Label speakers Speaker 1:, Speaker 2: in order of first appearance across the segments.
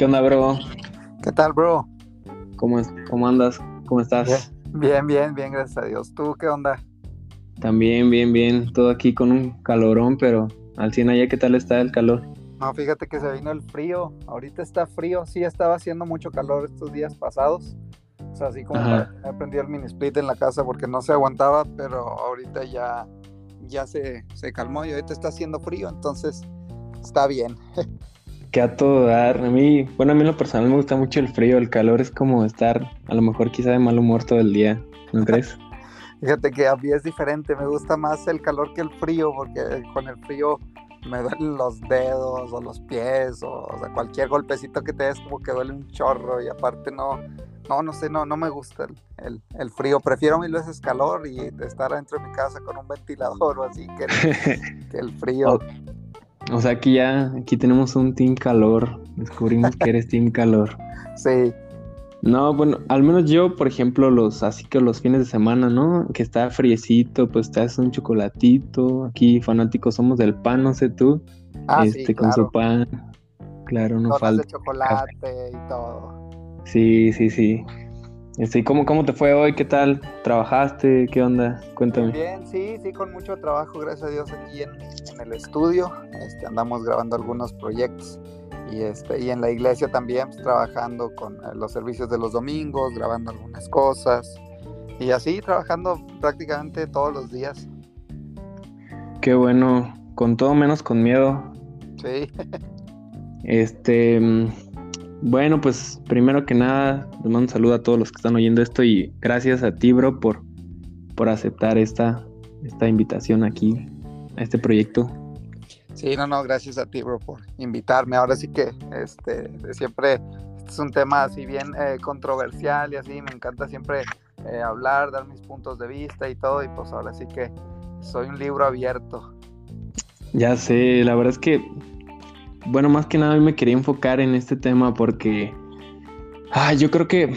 Speaker 1: ¿Qué onda, bro?
Speaker 2: ¿Qué tal, bro?
Speaker 1: ¿Cómo, es, cómo andas? ¿Cómo estás?
Speaker 2: Bien, bien, bien, gracias a Dios. ¿Tú qué onda?
Speaker 1: También, bien, bien. Todo aquí con un calorón, pero al 100 allá, ¿qué tal está el calor?
Speaker 2: No, fíjate que se vino el frío. Ahorita está frío. Sí, estaba haciendo mucho calor estos días pasados. O sea, así como me prendí el mini split en la casa porque no se aguantaba, pero ahorita ya, ya se, se calmó y ahorita está haciendo frío, entonces está bien.
Speaker 1: Que a todo dar. A mí, bueno, a mí en lo personal me gusta mucho el frío. El calor es como estar, a lo mejor quizá de mal humor todo el día. ¿No crees?
Speaker 2: Fíjate que a mí es diferente, me gusta más el calor que el frío, porque con el frío me duelen los dedos o los pies, o, o sea, cualquier golpecito que te des como que duele un chorro y aparte no, no, no sé, no, no me gusta el, el- el frío, prefiero mil veces calor y estar adentro de mi casa con un ventilador o así que el, que el frío.
Speaker 1: O, sea, aquí ya, aquí tenemos un team calor. Descubrimos que eres team calor.
Speaker 2: Sí,
Speaker 1: No, bueno, al menos yo, por ejemplo, los así que los fines de semana, ¿no? Que está friecito, pues te haces un chocolatito. Aquí fanáticos somos del pan, no sé tú.
Speaker 2: ah,
Speaker 1: este,
Speaker 2: sí,
Speaker 1: con
Speaker 2: claro,
Speaker 1: su pan. Claro, no
Speaker 2: donas
Speaker 1: falta.
Speaker 2: de chocolate y todo.
Speaker 1: Sí, sí, sí. Este, ¿y cómo, cómo te fue hoy? ¿Qué tal? ¿Trabajaste? ¿Qué onda? Cuéntame.
Speaker 2: Bien, sí, sí, con mucho trabajo, gracias a Dios, aquí en, en el estudio. Este, andamos grabando algunos proyectos y, este, y en la iglesia también, pues, trabajando con eh, los servicios de los domingos, grabando algunas cosas y así trabajando prácticamente todos los días.
Speaker 1: Qué bueno. Con todo menos con miedo.
Speaker 2: Sí,
Speaker 1: Este, mm, bueno, pues primero que nada, les mando un saludo a todos los que están oyendo esto y gracias a ti, bro, por, por aceptar esta, esta invitación aquí a este proyecto.
Speaker 2: sí, no, no, gracias a ti, bro, por invitarme. Ahora sí que este, siempre este es un tema así bien eh, controversial y así, me encanta siempre eh, hablar, dar mis puntos de vista y todo, y pues ahora sí que soy un libro abierto.
Speaker 1: Ya sé, la verdad es que, bueno, más que nada me quería enfocar en este tema porque, ah, yo creo que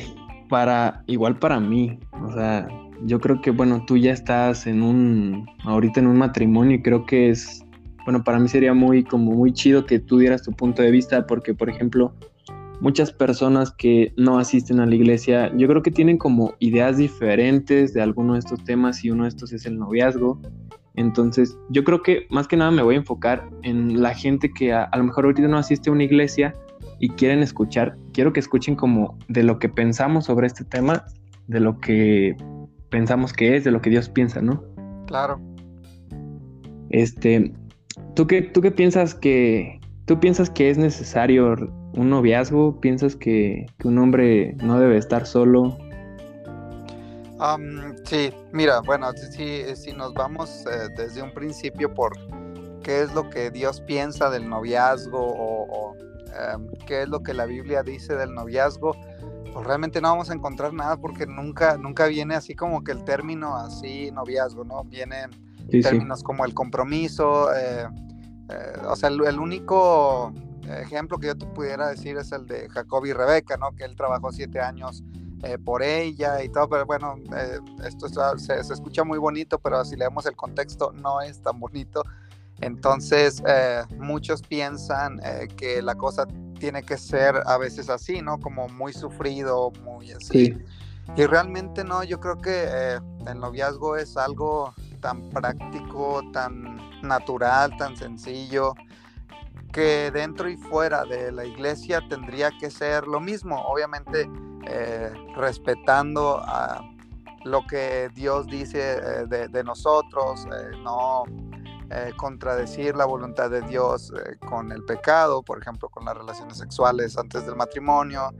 Speaker 1: para, igual para mí, o sea, yo creo que, bueno, tú ya estás en un, ahorita en un matrimonio y creo que es, bueno, para mí sería muy, como muy chido que tú dieras tu punto de vista porque, por ejemplo, muchas personas que no asisten a la iglesia, yo creo que tienen como ideas diferentes de alguno de estos temas y uno de estos es el noviazgo. Entonces, yo creo que más que nada me voy a enfocar en la gente que a, a lo mejor ahorita no asiste a una iglesia y quieren escuchar. Quiero que escuchen como de lo que pensamos sobre este tema, de lo que pensamos que es, de lo que Dios piensa, ¿no?
Speaker 2: Claro.
Speaker 1: Este, ¿tú qué, tú qué piensas que, tú piensas que es necesario un noviazgo? ¿Piensas que, que un hombre no debe estar solo?
Speaker 2: Am, sí, mira, bueno, si, si nos vamos eh, desde un principio por qué es lo que Dios piensa del noviazgo o, o, em, qué es lo que la Biblia dice del noviazgo, pues realmente no vamos a encontrar nada porque nunca, nunca viene así como que el término así noviazgo, ¿no? Vienen
Speaker 1: Sí, sí.
Speaker 2: términos como el compromiso, eh, eh, o sea, el, el único ejemplo que yo te pudiera decir es el de Jacob y Rebeca, ¿no? Que él trabajó siete años eh, por ella y todo, pero bueno, eh, esto está- se, se escucha muy bonito, pero si leemos el contexto no es tan bonito. Entonces, eh, muchos piensan que la cosa tiene que ser a veces así, ¿no? Como muy sufrido, muy así.
Speaker 1: Sí,
Speaker 2: Y realmente no, yo creo que el noviazgo es algo tan práctico, tan natural, tan sencillo, que dentro y fuera de la iglesia tendría que ser lo mismo, obviamente eh, respetando a lo que Dios dice eh, de, de nosotros, eh, no contradecir la voluntad de Dios con el pecado, por ejemplo, con las relaciones sexuales antes del matrimonio,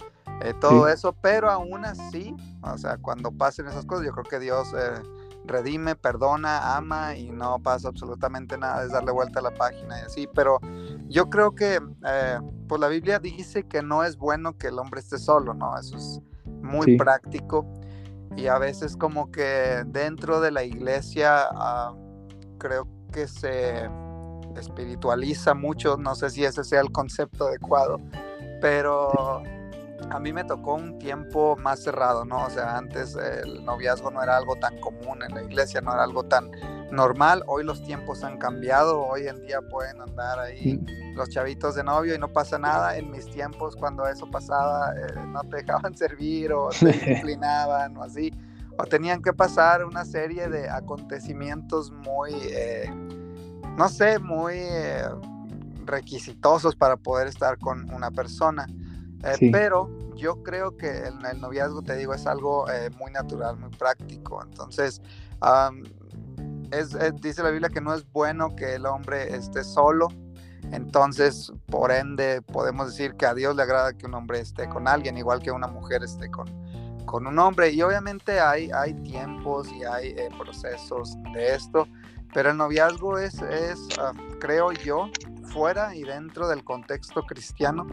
Speaker 2: todo
Speaker 1: Sí.
Speaker 2: eso, pero aún así, o sea, cuando pasen esas cosas, yo creo que Dios eh, redime, perdona, ama y no pasa absolutamente nada, es darle vuelta a la página y así, pero yo creo que, eh, pues la Biblia dice que no es bueno que el hombre esté solo, ¿no? Eso es muy
Speaker 1: Sí.
Speaker 2: práctico y a veces como que dentro de la iglesia ah, creo que se espiritualiza mucho, no sé si ese sea el concepto adecuado, pero a mí me tocó un tiempo más cerrado, ¿no? O sea, antes el noviazgo no era algo tan común en la iglesia, no era algo tan normal. Hoy los tiempos han cambiado, hoy en día pueden andar ahí los chavitos de novio y no pasa nada. En mis tiempos, cuando eso pasaba, eh, no te dejaban servir o te disciplinaban o así, o tenían que pasar una serie de acontecimientos muy, eh, no sé, muy eh, requisitosos para poder estar con una persona. Pero yo creo que el, el, noviazgo, te digo, es algo muy natural, muy práctico. Entonces, dice la Biblia que no es bueno que el hombre esté solo. Entonces, por ende, podemos decir que a Dios le agrada que un hombre esté con alguien, igual que una mujer esté con, con un hombre. Y obviamente hay, hay tiempos y hay eh, procesos de esto, pero el noviazgo es, es creo yo, fuera y dentro del contexto cristiano,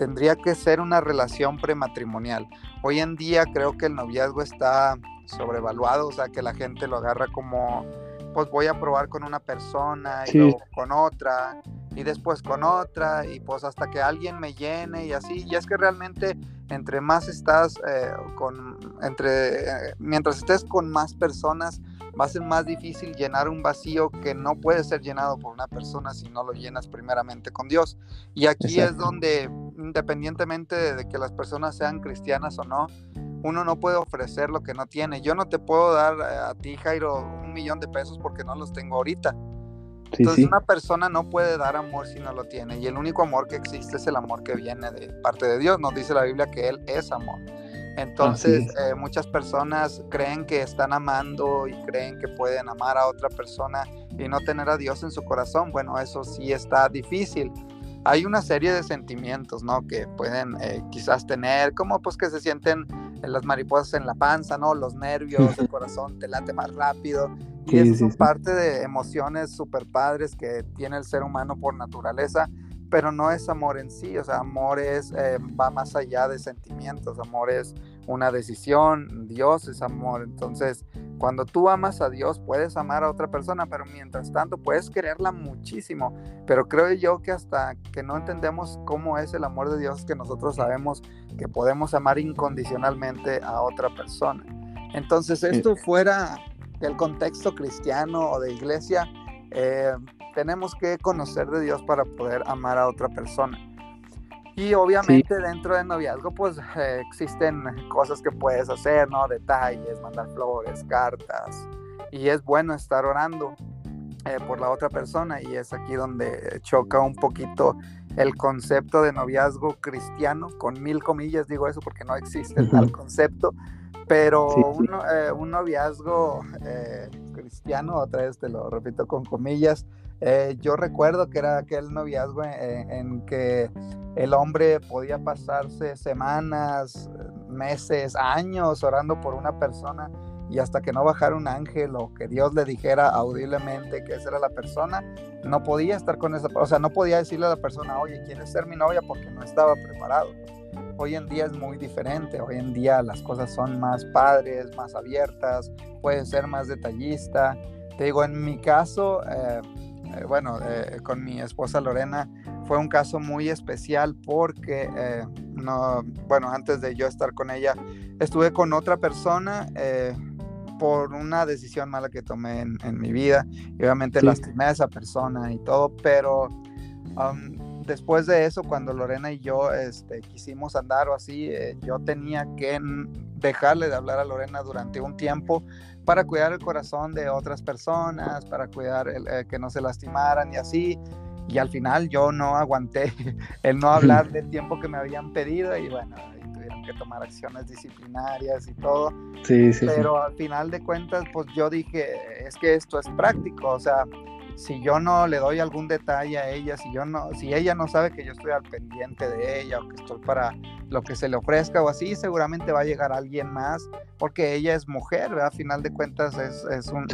Speaker 2: tendría que ser una relación prematrimonial. Hoy en día creo que el noviazgo está sobrevaluado, o sea, que la gente lo agarra como pues voy a probar con una persona y luego con otra y después con otra y pues hasta que alguien me llene y así. Y es que realmente entre más estás eh, con, entre, eh, mientras estés con más personas, va a ser más difícil llenar un vacío que no puede ser llenado por una persona si no lo llenas primeramente con Dios. Y aquí es donde, independientemente de que las personas sean cristianas o no, uno no puede ofrecer lo que no tiene. Yo no te puedo dar eh, a ti, Jairo, un millón de pesos porque no los tengo ahorita. Entonces una persona no puede dar amor si no lo tiene. Y el único amor que existe es el amor que viene de parte de Dios. Nos dice la Biblia que Él es amor. Entonces eh, muchas personas creen que están amando y creen que pueden amar a otra persona y no tener a Dios en su corazón. Bueno, eso sí está difícil hay una serie de sentimientos, ¿no? Que pueden eh, quizás tener, como pues que se sienten las mariposas en la panza, ¿no? Los nervios, el corazón te late más rápido. Y eso son parte de emociones súper padres que tiene el ser humano por naturaleza, pero no es amor en sí, o sea, amor es, eh, va más allá de sentimientos, amor es una decisión, Dios es amor, entonces cuando tú amas a Dios, puedes amar a otra persona, pero mientras tanto puedes quererla muchísimo. Pero creo yo que hasta que no entendemos cómo es el amor de Dios, que nosotros sabemos que podemos amar incondicionalmente a otra persona. Entonces, esto fuera del contexto cristiano o de iglesia, eh, tenemos que conocer de Dios para poder amar a otra persona. Y obviamente dentro del noviazgo pues eh, existen cosas que puedes hacer, ¿no? Detalles, mandar flores, cartas. Y es bueno estar orando eh, por la otra persona. Y es aquí donde choca un poquito el concepto de noviazgo cristiano, con mil comillas digo eso porque no existe tal concepto, pero un, eh, un, noviazgo cristiano, otra vez te lo repito con comillas, eh, yo recuerdo que era aquel noviazgo en, que el hombre podía pasarse semanas, meses, años orando por una persona y hasta que no bajara un ángel o que Dios le dijera audiblemente que esa era la persona, no podía estar con esa, o sea, no podía decirle a la persona, oye, ¿quieres ser mi novia? Porque no estaba preparado. Hoy en día es muy diferente, hoy en día las cosas son más padres, más abiertas, puede ser más detallista. Te digo, en mi caso, eh, eh, bueno, eh, con mi esposa Lorena fue un caso muy especial porque, eh, no, bueno, antes de yo estar con ella, estuve con otra persona por una decisión mala que tomé en, mi vida y obviamente lastimé a esa persona y todo, pero um, después de eso, cuando Lorena y yo este, quisimos andar o así, yo tenía que dejarle de hablar a Lorena durante un tiempo para cuidar el corazón de otras personas, para cuidar el, eh, que no se lastimaran y así. Y al final yo no aguanté el no hablar del tiempo que me habían pedido y bueno, tuvieron que tomar acciones disciplinarias y todo.
Speaker 1: Sí, sí.
Speaker 2: Pero al final de cuentas, pues yo dije, es que esto es práctico, o sea, si yo no le doy algún detalle a ella, si yo no, si ella no sabe que yo estoy al pendiente de ella o que estoy para lo que se le ofrezca o así, seguramente va a llegar alguien más, porque ella es mujer, ¿verdad? A final de cuentas es, es, un,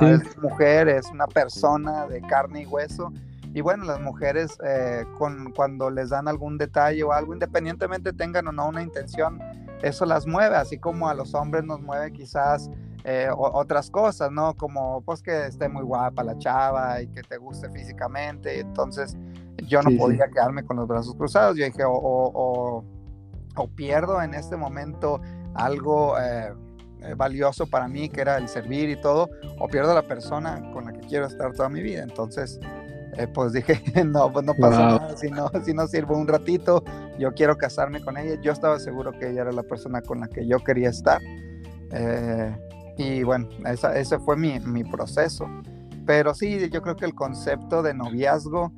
Speaker 2: mujer, es una persona de carne y hueso. Y bueno, las mujeres eh, con, cuando les dan algún detalle o algo, independientemente tengan o no una intención, eso las mueve, así como a los hombres nos mueve quizás eh, otras cosas, ¿no? Como pues que esté muy guapa la chava y que te guste físicamente. Entonces yo no podía quedarme con los brazos cruzados. Yo dije, o, o, pierdo en este momento algo, eh, eh, valioso para mí, que era el servir y todo, o pierdo la persona con la que quiero estar toda mi vida. Entonces, eh, pues dije, no, pues no pasa nada, si no, si no sirvo un ratito, yo quiero casarme con ella. Yo estaba seguro que ella era la persona con la que yo quería estar. Eh, y bueno, ese fue mi, mi proceso. Pero sí, yo creo que el concepto de noviazgo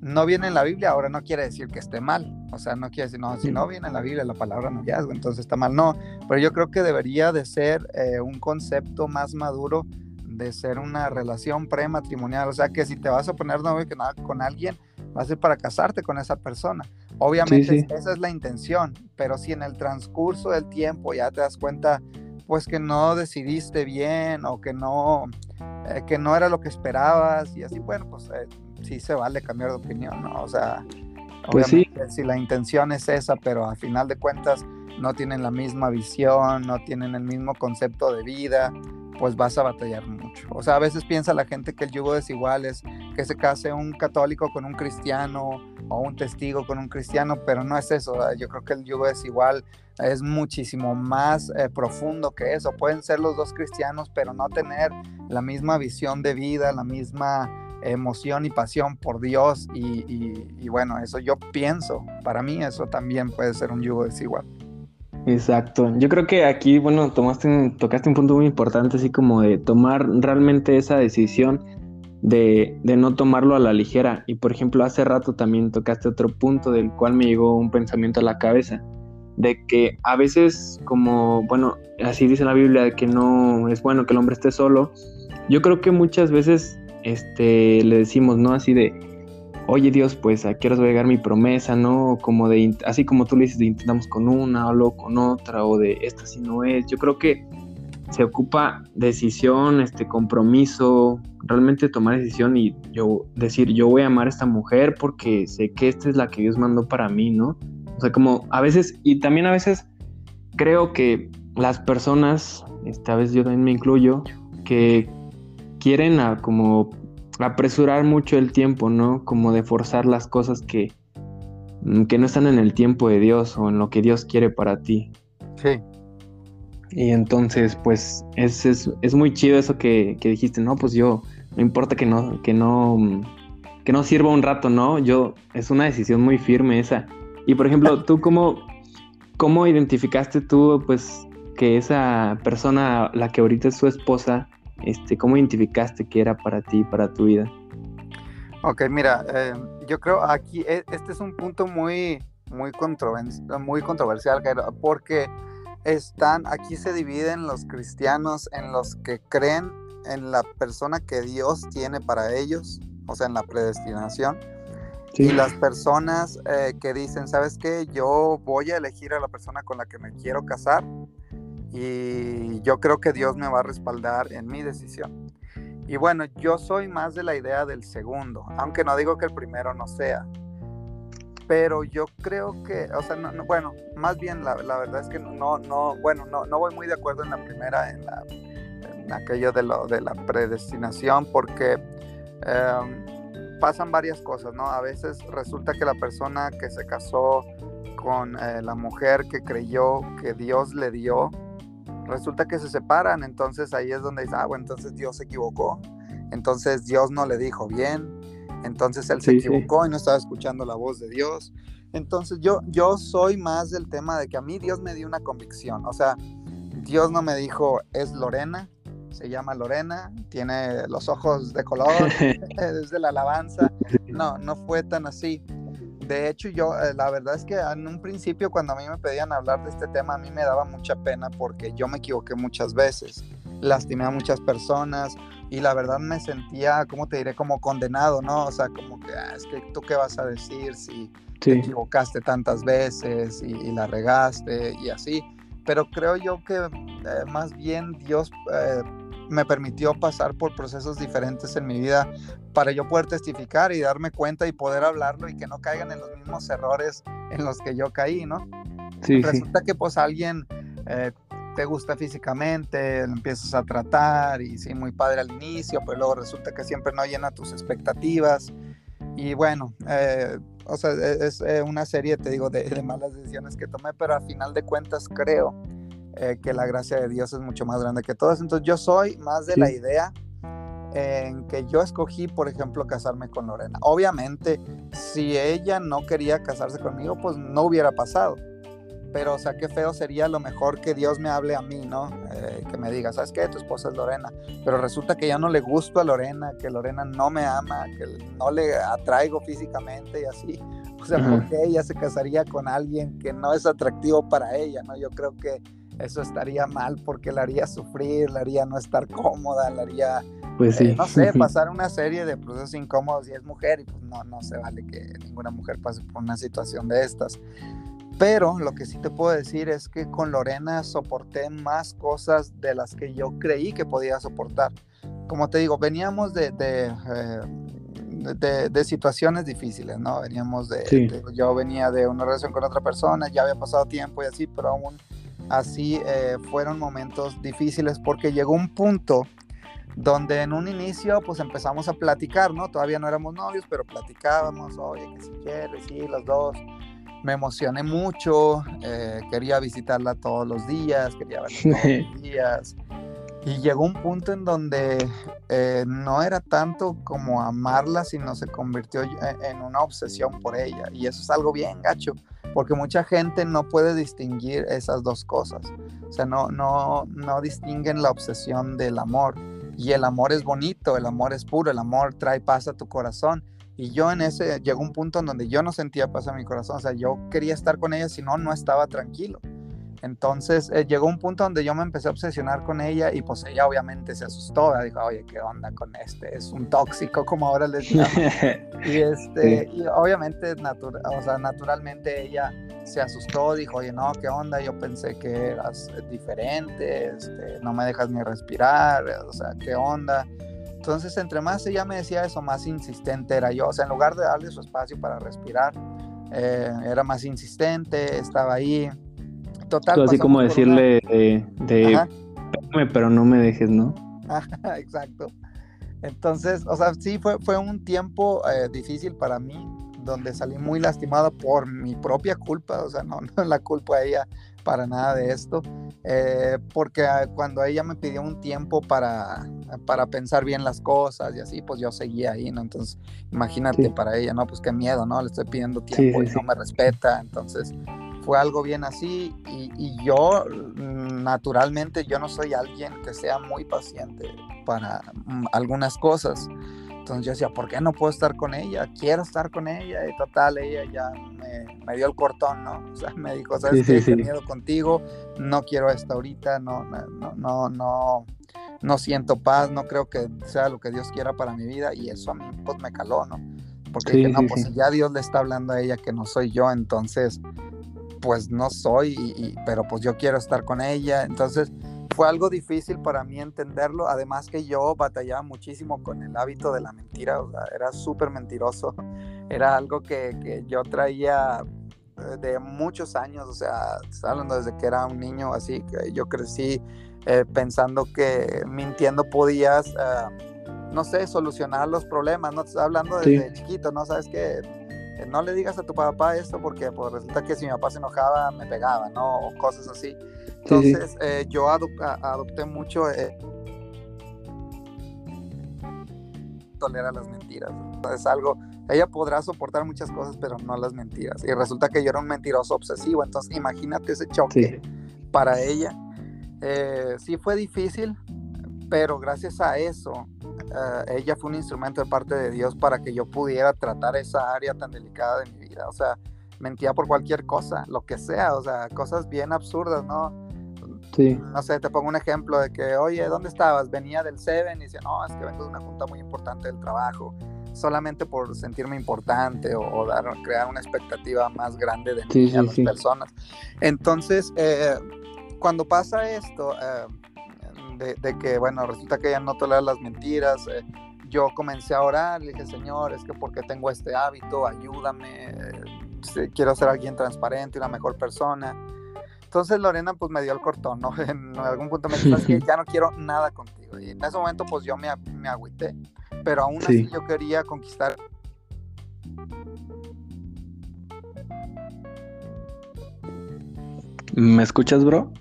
Speaker 2: no viene en la Biblia, ahora no quiere decir que esté mal. O sea, no quiere decir, no, si no viene en la Biblia la palabra noviazgo, entonces está mal. No, pero yo creo que debería de ser eh, un concepto más maduro de ser una relación prematrimonial. O sea, que si te vas a poner novio con alguien, va a ser para casarte con esa persona. Obviamente esa es la intención, pero si en el transcurso del tiempo ya te das cuenta, pues que no decidiste bien o que no, eh, que no era lo que esperabas y así, bueno, pues eh, sí se vale cambiar de opinión, ¿no? O sea, pues sí. si la intención es esa, pero a final de cuentas no tienen la misma visión, no tienen el mismo concepto de vida, pues vas a batallar mucho. O sea, a veces piensa la gente que el yugo desigual es que se case un católico con un cristiano o un testigo con un cristiano, pero no es eso. Yo creo que el yugo desigual es muchísimo más eh, profundo que eso. Pueden ser los dos cristianos, pero no tener la misma visión de vida, la misma emoción y pasión por Dios y, bueno, eso yo pienso, para mí eso también puede ser un yugo desigual.
Speaker 1: Exacto, yo creo que aquí, bueno, tomaste, tocaste un punto muy importante, así como de tomar realmente esa decisión de, de, no tomarlo a la ligera. Y por ejemplo, hace rato también tocaste otro punto del cual me llegó un pensamiento a la cabeza, de que a veces como, bueno, así dice la Biblia, que no es bueno que el hombre esté solo. Yo creo que muchas veces este, le decimos, ¿no? Así de, oye Dios, pues a qué va a llegar mi promesa, ¿no? Como de, así como tú le dices, intentamos con una o luego con otra, o de esta si no es. Yo creo que se ocupa decisión, este compromiso, realmente tomar decisión y yo decir, yo voy a amar a esta mujer porque sé que esta es la que Dios mandó para mí, ¿no? O sea, como a veces, y también a veces creo que las personas, esta vez yo también me incluyo, que quieren a, como apresurar mucho el tiempo, ¿no? Como de forzar las cosas que, mm, que no están en el tiempo de Dios o en lo que Dios quiere para ti.
Speaker 2: Sí.
Speaker 1: Y entonces, pues, es, es, muy chido eso que, que, dijiste, no, pues yo, no importa que no, que no, que no sirva un rato, ¿no? Yo, es una decisión muy firme esa. Y por ejemplo, tú cómo, cómo identificaste tú, pues, que esa persona, la que ahorita es su esposa, este, ¿cómo identificaste que era para ti, para tu vida?
Speaker 2: Ok, mira, eh, yo creo aquí e, este es un punto muy, muy, muy controversial, porque están, aquí se dividen los cristianos en los que creen en la persona que Dios tiene para ellos, o sea, en la predestinación, y las personas eh, que dicen, ¿sabes qué? Yo voy a elegir a la persona con la que me quiero casar y yo creo que Dios me va a respaldar en mi decisión. Y bueno, yo soy más de la idea del segundo, aunque no digo que el primero no sea. Pero yo creo que, o sea, no, bueno, más bien la, la, verdad es que no, no, bueno, no, no voy muy de acuerdo en la primera, en, la, en aquello de, lo, de la predestinación, porque em, pasan varias cosas, ¿no? A veces resulta que la persona que se casó con eh, la mujer que creyó que Dios le dio, resulta que se separan, entonces ahí es donde dice, ah, bueno, entonces Dios se equivocó, entonces Dios no le dijo bien, entonces él se equivocó y no estaba escuchando la voz de Dios. Entonces yo, yo soy más del tema de que a mí Dios me dio una convicción, o sea, Dios no me dijo, es Lorena, se llama Lorena, tiene los ojos de color, es de la alabanza, no, no fue tan así de hecho, yo, eh, la verdad es que en un principio cuando a mí me pedían hablar de este tema, a mí me daba mucha pena porque yo me equivoqué muchas veces, lastimé a muchas personas y la verdad me sentía, ¿cómo te diré? Como condenado, ¿no? O sea, como que, ah, es que tú qué vas a decir si te equivocaste tantas veces y, la regaste y así. Pero creo yo que eh, más bien Dios... Eh, me permitió pasar por procesos diferentes en mi vida para yo poder testificar y darme cuenta y poder hablarlo y que no caigan en los mismos errores en los que yo caí, ¿no? Sí, Resulta que pues alguien eh, te gusta físicamente, lo empiezas a tratar y sí, muy padre al inicio, pero luego resulta que siempre no llena tus expectativas. Y bueno, eh, o sea, e-, es, eh, una serie, te digo, de, de malas decisiones que tomé, pero al final de cuentas creo eh, que la gracia de Dios es mucho más grande que todos. Entonces yo soy más de la idea en que yo escogí, por ejemplo, casarme con Lorena. Obviamente, si ella no quería casarse conmigo, pues no hubiera pasado. Pero, o sea, qué feo sería lo mejor que Dios me hable a mí, ¿no? Eh, que me diga, ¿sabes qué? Tu esposa es Lorena. Pero resulta que ya no le gusto a Lorena, que Lorena no me ama, que no le atraigo físicamente y así. O sea, ¿por qué ella se casaría con alguien que no es atractivo para ella, ¿no? Yo creo que eso estaría mal porque la haría sufrir, la haría no estar cómoda, la haría
Speaker 1: pues sí.
Speaker 2: Eh, no sé, pasar una serie de procesos incómodos y es mujer y pues no, no se vale que ninguna mujer pase por una situación de estas. Pero lo que sí te puedo decir es que con Lorena soporté más cosas de las que yo creí que podía soportar. Como te digo, veníamos de, de, eh, de, situaciones difíciles, ¿no? Veníamos de, Yo venía de una relación con otra persona, ya había pasado tiempo y así, pero aún así eh, fueron momentos difíciles porque llegó un punto donde en un inicio pues empezamos a platicar, ¿no? Todavía no éramos novios, pero platicábamos, oye, que si quieres, sí, los dos. Me emocioné mucho, eh, quería visitarla todos los días, quería verla todos los días. Y llegó un punto en donde eh, no era tanto como amarla, sino se convirtió en una obsesión por ella. Y eso es algo bien gacho, porque mucha gente no puede distinguir esas dos cosas. O sea, no, no, no distinguen la obsesión del amor. Y el amor es bonito, el amor es puro, el amor trae paz a tu corazón. Y yo en ese, llegó un punto en donde yo no sentía paz a mi corazón, o sea, yo quería estar con ella, si no, no estaba tranquilo. Entonces eh, llegó un punto donde yo me empecé a obsesionar con ella y pues ella obviamente se asustó, dijo, oye, ¿qué onda con este? Es un tóxico, como ahora les llaman. y, este, y obviamente, o sea, naturalmente ella se asustó, dijo, oye, no, ¿qué onda? Yo pensé que eras diferente, este, no me dejas ni respirar, o sea, ¿qué onda? Entonces, entre más ella me decía eso, más insistente era yo. O sea, en lugar de darle su espacio para respirar, eh, era más insistente, estaba ahí Total.
Speaker 1: así como decirle de, pero no me dejes, ¿no?
Speaker 2: Exacto. Entonces, o sea, sí fue, fue un tiempo eh, difícil para mí, donde salí muy lastimado por mi propia culpa, o sea, no, no la culpa a ella para nada de esto, eh, porque ah, cuando ella me pidió un tiempo para, para pensar bien las cosas y así, pues yo seguía ahí, ¿no? Entonces, imagínate para ella, ¿no? Pues qué miedo, ¿no? Le estoy pidiendo tiempo y no me respeta, entonces fue algo bien así y, yo mm, naturalmente yo no soy alguien que sea muy paciente para mm, algunas cosas. Entonces yo decía, ¿por qué no puedo estar con ella? Quiero estar con ella y total, ella ya me, dio el cortón, ¿no? O sea, me dijo, ¿sabes qué? Sí, miedo contigo, no quiero esto ahorita, no, no, no, no, no siento paz, no creo que sea lo que Dios quiera para mi vida y eso a mí pues me caló, ¿no? Porque dije, no, pues ya Dios le está hablando a ella que no soy yo, entonces pues no soy, pero pues yo quiero estar con ella. Entonces fue algo difícil para mí entenderlo, además que yo batallaba muchísimo con el hábito de la mentira, o sea, era súper mentiroso, era algo que, yo traía eh, de muchos años, o sea, hablando desde que era un niño, así que yo crecí eh, pensando que mintiendo podías, eh, no sé, solucionar los problemas, no te estoy hablando desde chiquito, ¿no? Sabes que no le digas a tu papá esto porque pues, resulta que si mi papá se enojaba me pegaba, ¿no? O cosas así. Entonces eh, yo adopté mucho eh, tolerar las mentiras. Es algo, ella podrá soportar muchas cosas, pero no las mentiras. Y resulta que yo era un mentiroso obsesivo, entonces imagínate ese choque para ella. Eh, sí fue difícil, pero gracias a eso eh, ella fue un instrumento de parte de Dios para que yo pudiera tratar esa área tan delicada de mi vida. O sea, mentía por cualquier cosa, lo que sea, o sea, cosas bien absurdas, ¿no?
Speaker 1: Sí.
Speaker 2: No sé, te pongo un ejemplo de que, oye, ¿dónde estabas? Venía del Seven y decía, no, es que vengo de una junta muy importante del trabajo, solamente por sentirme importante o, dar, crear una expectativa más grande de mí a las personas. Entonces, eh, cuando pasa esto, eh, de, que, bueno, resulta que ella no tolera las mentiras. Eh, yo comencé a orar, le dije, Señor, es que porque tengo este hábito, ayúdame, eh, quiero ser alguien transparente, una mejor persona. Entonces Lorena pues me dio el cortón, ¿no? En algún punto me dijo, que ya no quiero nada contigo. Y en ese momento pues yo me, me agüité, pero aún así yo quería conquistar.
Speaker 1: ¿Me escuchas, bro?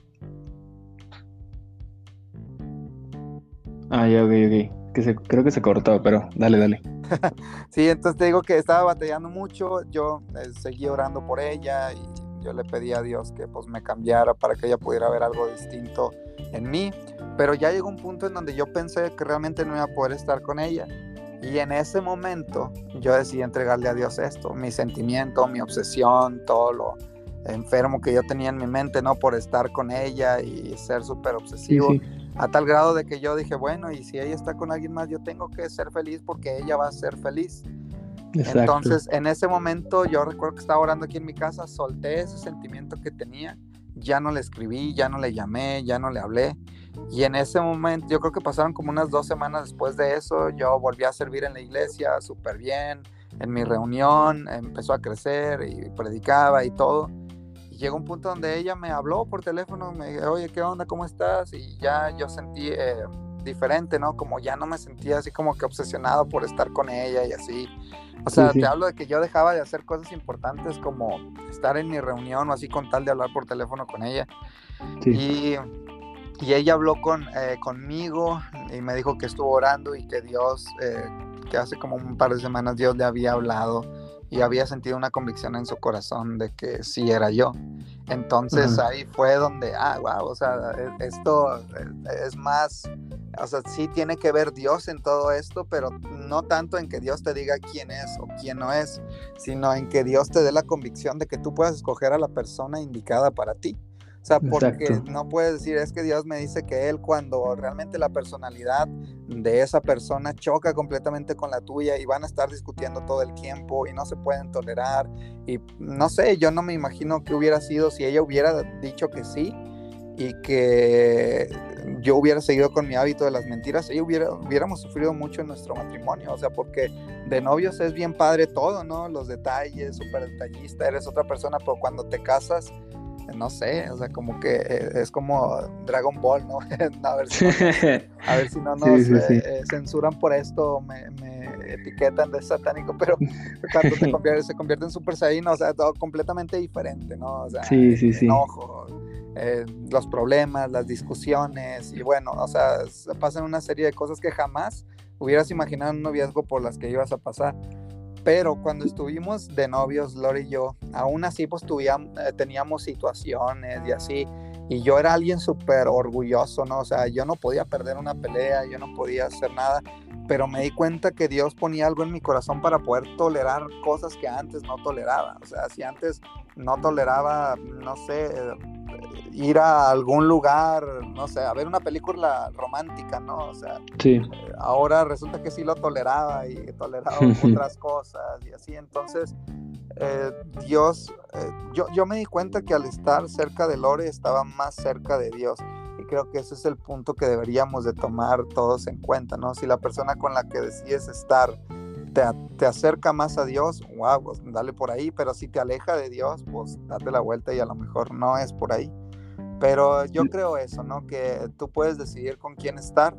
Speaker 1: Ya, ok, ok. Que se, creo que se cortó, pero dale, dale.
Speaker 2: sí, entonces te digo que estaba batallando mucho, yo eh, seguí orando por ella y yo le pedí a Dios que pues me cambiara para que ella pudiera ver algo distinto en mí, pero ya llegó un punto en donde yo pensé que realmente no iba a poder estar con ella. Y en ese momento yo decidí entregarle a Dios esto, mi sentimiento, mi obsesión, todo lo enfermo que yo tenía en mi mente, ¿no? Por estar con ella y ser súper obsesivo. A tal grado de que yo dije, bueno, y si ella está con alguien más, yo tengo que ser feliz porque ella va a ser feliz. Entonces, en ese momento, yo recuerdo que estaba orando aquí en mi casa, solté ese sentimiento que tenía, ya no le escribí, ya no le llamé, ya no le hablé. Y en ese momento, yo creo que pasaron como unas dos semanas después de eso, yo volví a servir en la iglesia súper bien, en mi reunión, empezó a crecer y predicaba y todo. Llegó un punto donde ella me habló por teléfono, me dijo, oye, ¿qué onda? ¿Cómo estás? Y ya yo sentí eh, diferente, ¿no? Como ya no me sentía así como que obsesionado por estar con ella y así. O sea, te hablo de que yo dejaba de hacer cosas importantes como estar en mi reunión o así con tal de hablar por teléfono con ella. Y, y, ella habló con, eh, conmigo y me dijo que estuvo orando y que Dios, eh, que hace como un par de semanas Dios le había hablado y había sentido una convicción en su corazón de que sí era yo. Entonces ahí fue donde, ah, wow, o sea, e, esto e, es más, o sea, sí tiene que ver Dios en todo esto, pero no tanto en que Dios te diga quién es o quién no es, sino en que Dios te dé la convicción de que tú puedas escoger a la persona indicada para ti. O sea, porque no puedes decir, es que Dios me dice que Él cuando realmente la personalidad de esa persona choca completamente con la tuya y van a estar discutiendo todo el tiempo y no se pueden tolerar. Y no sé, yo no me imagino qué hubiera sido si ella hubiera dicho que sí y que yo hubiera seguido con mi hábito de las mentiras, ella hubiera, hubiéramos sufrido mucho en nuestro matrimonio, o sea, porque de novios es bien padre todo, ¿no? Los detalles, súper detallista, eres otra persona, pero cuando te casas no sé, o sea, como que eh, es como Dragon Ball, ¿no? a, ver si, a ver si no nos eh, eh, censuran por esto, me, me, etiquetan de satánico, pero cuando te convierte, se convierte en Super Saiyan, o sea, todo completamente diferente, ¿no? O sea, enojo, los problemas, las discusiones, y bueno, o sea, pasan una serie de cosas que jamás hubieras imaginado en un noviazgo por las que ibas a pasar pero cuando estuvimos de novios, Lori y yo, aún así pues tuvíamos, eh, teníamos situaciones y así, y yo era alguien súper orgulloso, ¿no? O sea, yo no podía perder una pelea, yo no podía hacer nada, pero me di cuenta que Dios ponía algo en mi corazón para poder tolerar cosas que antes no toleraba. O sea, si antes no toleraba, no sé, eh, ir a algún lugar, no sé, a ver una película romántica, ¿no? O sea,
Speaker 1: sí.
Speaker 2: ahora resulta que sí lo toleraba y toleraba otras cosas y así. Entonces, eh, Dios, eh, yo, yo me di cuenta que al estar cerca de Lore estaba más cerca de Dios. Y creo que ese es el punto que deberíamos de tomar todos en cuenta, ¿no? Si la persona con la que decides estar te, te, acerca más a Dios, wow, pues dale por ahí, pero si te aleja de Dios, pues date la vuelta y a lo mejor no es por ahí. Pero yo creo eso, ¿no? Que tú puedes decidir con quién estar,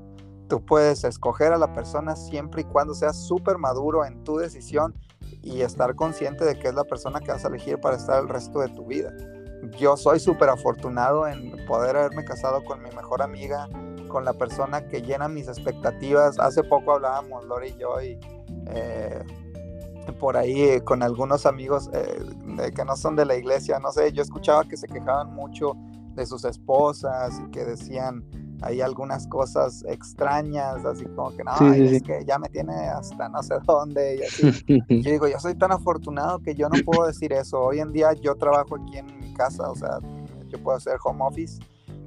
Speaker 2: tú puedes escoger a la persona siempre y cuando seas súper maduro en tu decisión y estar consciente de que es la persona que vas a elegir para estar el resto de tu vida. Yo soy súper afortunado en poder haberme casado con mi mejor amiga, con la persona que llena mis expectativas. Hace poco hablábamos, Lori y yo, y eh, por ahí eh, con algunos amigos eh, que no son de la iglesia, no sé, yo escuchaba que se quejaban mucho de sus esposas y que decían hay algunas cosas extrañas, así como que no, es que ya me tiene hasta no sé dónde y así. yo digo, yo soy tan afortunado que yo no puedo decir eso. Hoy en día yo trabajo aquí en mi casa, o sea, yo puedo hacer home office.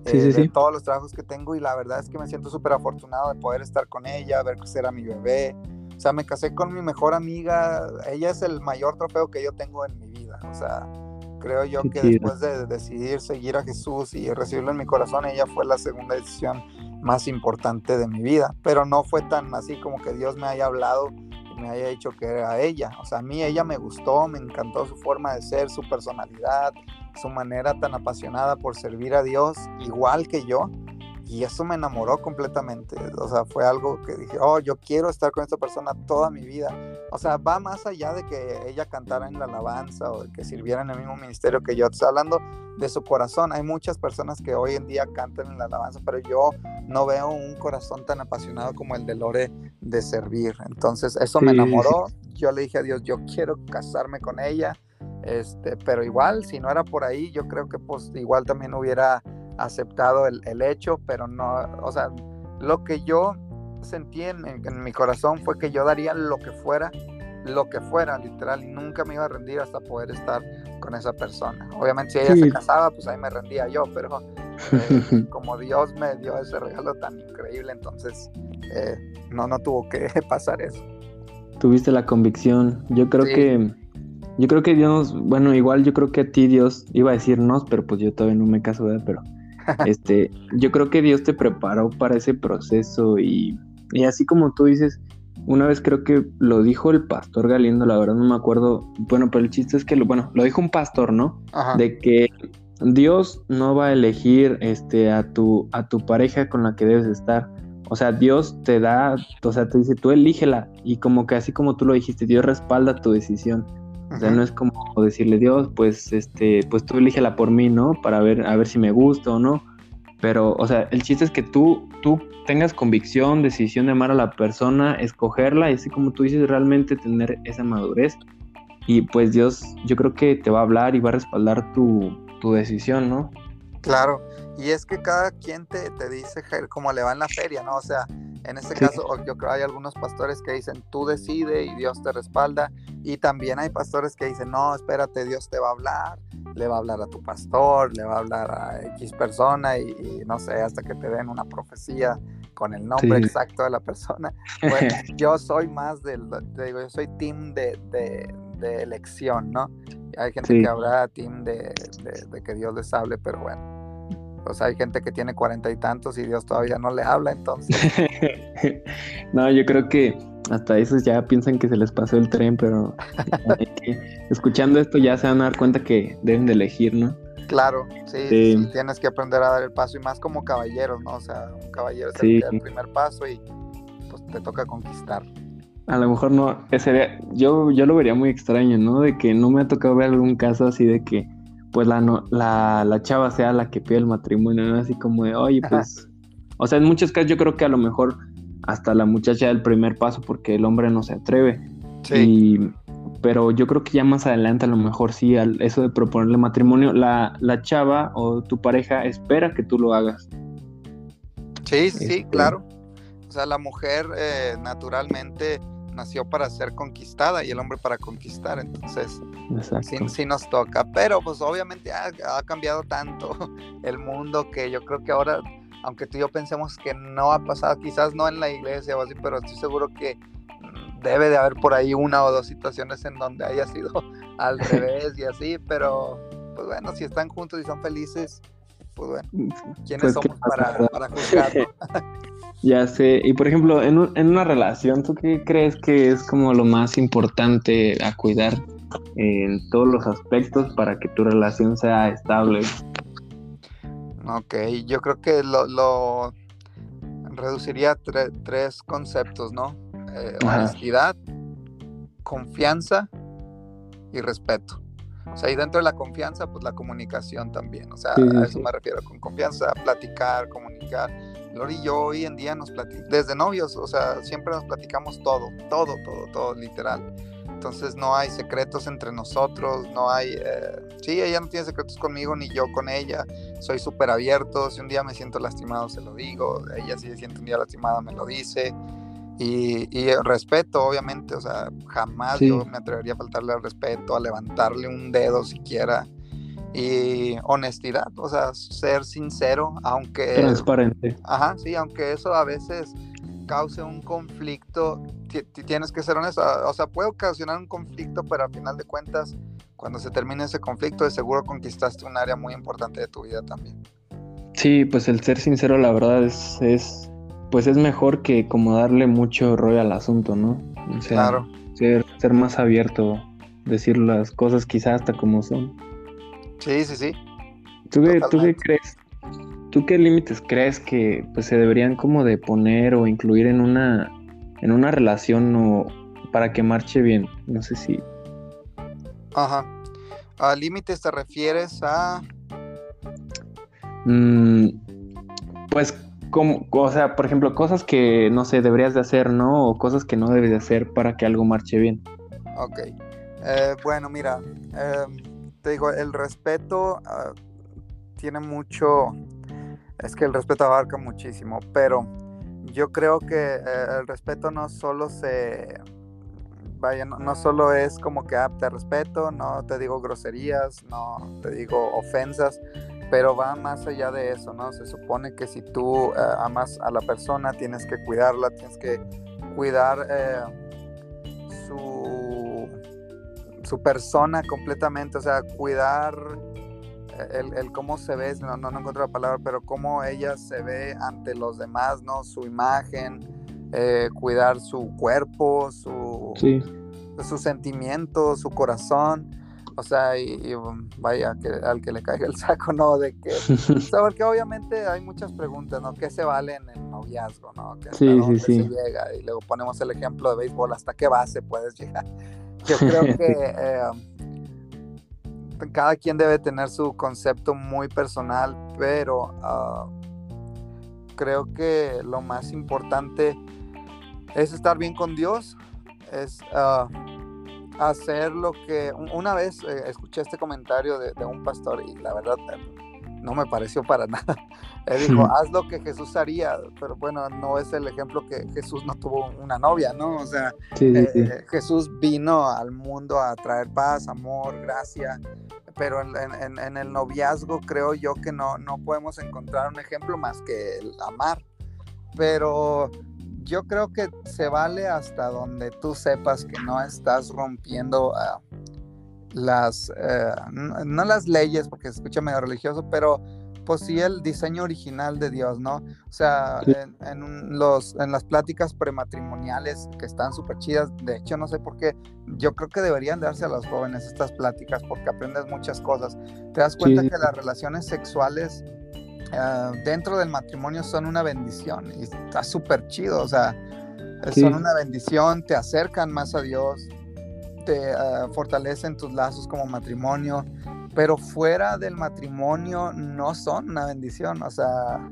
Speaker 2: Eh, de todos los trabajos que tengo y la verdad es que me siento súper afortunado de poder estar con ella, ver crecer a mi bebé. O sea, me casé con mi mejor amiga, ella es el mayor trofeo que yo tengo en mi vida. O sea, Creo yo que después de decidir seguir a Jesús y recibirlo en mi corazón, ella fue la segunda decisión más importante de mi vida. Pero no fue tan así como que Dios me haya hablado y me haya dicho que era ella. O sea, a mí ella me gustó, me encantó su forma de ser, su personalidad, su manera tan apasionada por servir a Dios, igual que yo. Y eso me enamoró completamente. O sea, fue algo que dije, oh, yo quiero estar con esta persona toda mi vida. o sea, va más allá de que ella cantara en la alabanza o de que sirviera en el mismo ministerio que yo. Estoy hablando de su corazón. Hay muchas personas que hoy en día cantan en la alabanza, pero yo no veo un corazón tan apasionado como el de Lore de servir. Entonces, eso me enamoró. Yo le dije a Dios, yo quiero casarme con ella. Este, pero igual, si no era por ahí, yo creo que pues igual también hubiera aceptado el, el hecho, pero no, o sea, lo que yo sentí en, mi corazón fue que yo daría lo que fuera, lo que fuera, literal, y nunca me iba a rendir hasta poder estar con esa persona. Obviamente si ella se casaba, pues ahí me rendía yo, pero eh, como Dios me dio ese regalo tan increíble, entonces eh, no, no tuvo que pasar eso.
Speaker 1: Tuviste la convicción. Yo creo que, yo creo que Dios, bueno, igual yo creo que a ti Dios iba a decirnos, pero pues yo todavía no me caso, ¿verdad? Pero este, yo creo que Dios te preparó para ese proceso y y así como tú dices, una vez creo que lo dijo el pastor Galindo, la verdad no me acuerdo. Bueno, pero el chiste es que, lo, bueno, lo dijo un pastor, ¿no? De que Dios no va a elegir este, a, tu, a tu pareja con la que debes estar. O sea, Dios te da, o sea, te dice, tú elígela. Y como que así como tú lo dijiste, Dios respalda tu decisión. O sea, no es como decirle, Dios, pues, este, pues tú elígela por mí, ¿no? Para ver, a ver si me gusta o no. Pero, o sea, el chiste es que tú, tú tengas convicción, decisión de amar a la persona, escogerla y así como tú dices, realmente tener esa madurez. Y pues Dios, yo creo que te va a hablar y va a respaldar tu, tu decisión, ¿no?
Speaker 2: Claro, y es que cada quien te, te dice cómo le va en la feria, ¿no? O sea, en este caso, yo creo hay algunos pastores que dicen, tú decide y Dios te respalda. Y también hay pastores que dicen, no, espérate, Dios te va a hablar, le va a hablar a tu pastor, le va a hablar a X persona y, no sé, hasta que te den una profecía con el nombre exacto de la persona. Bueno, yo soy más del, te digo, yo soy team de, de, elección, ¿no? Hay gente que habrá team de, de que Dios les hable, pero bueno o sea, hay gente que tiene cuarenta y tantos y Dios todavía no le habla, entonces.
Speaker 1: no, yo creo que hasta esos ya piensan que se les pasó el tren, pero escuchando esto ya se van a dar cuenta que deben de elegir, ¿no?
Speaker 2: Claro, sí, tienes que aprender a dar el paso y más como caballeros, ¿no? O sea, un caballero es el, el primer paso y pues te toca conquistar.
Speaker 1: A lo mejor no, ese yo, yo lo vería muy extraño, ¿no? De que no me ha tocado ver algún caso así de que pues la, no, la, la, chava sea la que pide el matrimonio, ¿no? Así como de, oye, pues, o sea, en muchos casos yo creo que a lo mejor hasta la muchacha da el primer paso porque el hombre no se atreve. Sí. pero yo creo que ya más adelante a lo mejor sí, al, eso de proponerle matrimonio, la, la chava o tu pareja espera que tú lo hagas.
Speaker 2: Sí, sí, este, claro. O sea, la mujer eh, naturalmente nació para ser conquistada y el hombre para conquistar, entonces sí, nos toca, pero pues obviamente ha, cambiado tanto el mundo que yo creo que ahora, aunque tú y yo pensemos que no ha pasado, quizás no en la iglesia o así, pero estoy seguro que mm, debe de haber por ahí una o dos situaciones en donde haya sido al revés y así, pero pues bueno, si están juntos y son felices, pues bueno, ¿quiénes pues, somos para, para juzgarlo?
Speaker 1: Ya sé, y por ejemplo, en, en, una relación, ¿tú qué crees que es como lo más importante a cuidar en todos los aspectos para que tu relación sea estable?
Speaker 2: Ok, yo creo que lo, lo reduciría a tres conceptos, ¿no? Eh, honestidad, confianza y respeto. O sea, y dentro de la confianza, pues la comunicación también. O sea, a eso me refiero, con confianza, platicar, comunicar Lori y yo hoy en día nos platicamos, desde novios, o sea, siempre nos platicamos todo, todo, todo, todo, literal. Entonces no hay secretos entre nosotros, no hay... Eh, sí, ella no tiene secretos conmigo ni yo con ella. Soy súper abierto, si un día me siento lastimado se lo digo, ella si se siente un día lastimada me lo dice. Y, y respeto, obviamente, o sea, jamás yo me atrevería a faltarle al respeto, a levantarle un dedo siquiera y honestidad, o sea, ser sincero, aunque...
Speaker 1: Transparente.
Speaker 2: Ajá, sí, aunque eso a veces cause un conflicto, tienes que ser honesto, o sea, puede ocasionar un conflicto, pero al final de cuentas, cuando se termine ese conflicto, de seguro conquistaste un área muy importante de tu vida también.
Speaker 1: Sí, pues el ser sincero, la verdad, es, es pues es mejor que como darle mucho rollo al asunto, ¿no? O sea, claro. ser, ser más abierto, decir las cosas quizás hasta como son.
Speaker 2: Sí, sí, sí.
Speaker 1: ¿Tú qué, crees? ¿Tú qué límites crees que pues, se deberían como de poner o incluir en una, en una relación o para que marche bien. No sé si.
Speaker 2: Ajá. ¿A límites te refieres a.?
Speaker 1: Mm, pues, como, o sea, por ejemplo, cosas que no sé, deberías de hacer, ¿no? O cosas que no debes de hacer para que algo marche bien.
Speaker 2: Ok. Eh, bueno, mira, em, te digo, el respeto ah, tiene mucho. Es que el respeto abarca muchísimo, pero yo creo que eh, el respeto no solo se vaya, no, solo es como que ah, te respeto, no te digo groserías, no te digo ofensas, pero va más allá de eso, ¿no? Se supone que si tú eh, amas a la persona, tienes que cuidarla, tienes que cuidar eh, su, su persona completamente, o sea, cuidar el, cómo se ve, no, no, encuentro la palabra, pero cómo ella se ve ante los demás, ¿no? Su imagen, eh, cuidar su cuerpo, su, sus sentimientos, su corazón. O sea, y, um, vaya, que, al que le caiga el saco, ¿no? De que, porque obviamente hay muchas preguntas, ¿no? ¿Qué se vale en el noviazgo, ¿no? ¿Que
Speaker 1: sí, sí, sí.
Speaker 2: se llega? Y luego ponemos el ejemplo de béisbol, ¿hasta qué base puedes llegar? Yo creo que eh, cada quien debe tener su concepto muy personal, pero ah, creo que lo más importante es estar bien con Dios, es ah, hacer lo que una vez eh, escuché este comentario de, un pastor y la verdad no me pareció para nada. Él dijo, haz lo que Jesús haría, pero bueno, no es el ejemplo que Jesús no tuvo una novia, ¿no? O sea, eh, Jesús vino al mundo a traer paz, amor, gracia, pero en, el noviazgo creo yo que no, no podemos encontrar un ejemplo más que el amar. Pero yo creo que se vale hasta donde tú sepas que no estás rompiendo ah, las, eh, no, las leyes, porque se escucha medio religioso, pero pues sí el diseño original de Dios, ¿no? O sea, en, los, en las pláticas prematrimoniales que están súper chidas, de hecho no sé por qué, yo creo que deberían darse a los jóvenes estas pláticas porque aprendes muchas cosas. Te das cuenta que las relaciones sexuales eh, dentro del matrimonio son una bendición y está súper chido, o sea, son una bendición, te acercan más a Dios, te eh, fortalecen tus lazos como matrimonio, pero fuera del matrimonio no son una bendición, o sea,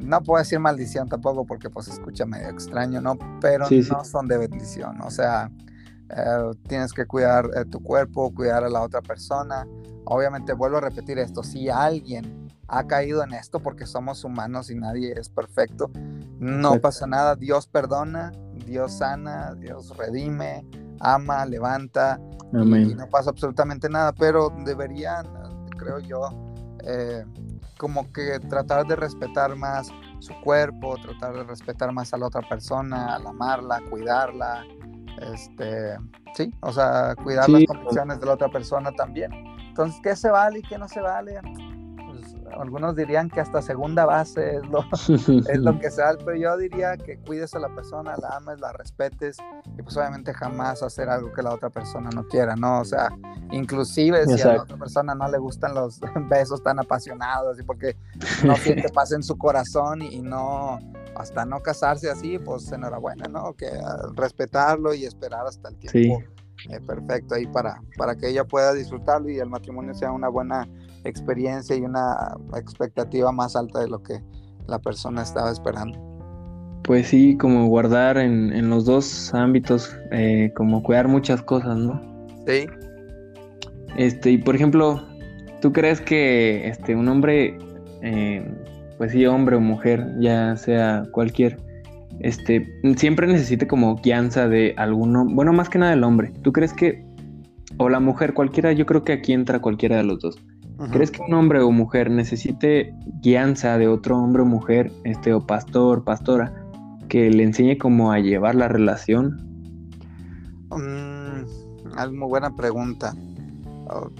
Speaker 2: no puedo decir maldición tampoco porque pues escucha medio extraño, ¿no? Pero no son de bendición, o sea, eh, tienes que cuidar eh, tu cuerpo, cuidar a la otra persona. Obviamente vuelvo a repetir esto, si alguien ha caído en esto porque somos humanos y nadie es perfecto, no pasa nada, Dios perdona, Dios sana, Dios redime, ama, levanta, y no pasa absolutamente nada, pero deberían, creo yo, eh, como que tratar de respetar más su cuerpo, tratar de respetar más a la otra persona, al amarla, cuidarla, este, sí, o sea, cuidar las convicciones de la otra persona también. Entonces, ¿qué se vale y qué no se vale? Algunos dirían que hasta segunda base es lo, es lo que sea, pero yo diría que cuides a la persona, la ames, la respetes y pues obviamente jamás hacer algo que la otra persona no quiera, ¿no? O sea, inclusive si a la otra persona no le gustan los besos tan apasionados y porque no siente paz en su corazón y, no hasta no casarse así, pues enhorabuena, ¿no? Que ah, respetarlo y esperar hasta el tiempo eh, perfecto ahí para, para que ella pueda disfrutarlo y el matrimonio sea una buena experiencia y una expectativa más alta de lo que la persona estaba esperando.
Speaker 1: Pues sí, como guardar en, los dos ámbitos, eh, como cuidar muchas cosas, ¿no?
Speaker 2: Sí.
Speaker 1: Este, y por ejemplo, ¿tú crees que este, un hombre, eh, pues sí, hombre o mujer, ya sea cualquier, este, siempre necesite como guianza de alguno, bueno, más que nada el hombre. ¿Tú crees que, o la mujer, cualquiera, yo creo que aquí entra cualquiera de los dos. ¿Crees que un hombre o mujer necesite guianza de otro hombre o mujer, este, o pastor, pastora, que le enseñe cómo a llevar la relación?
Speaker 2: Mm, muy buena pregunta. Oh,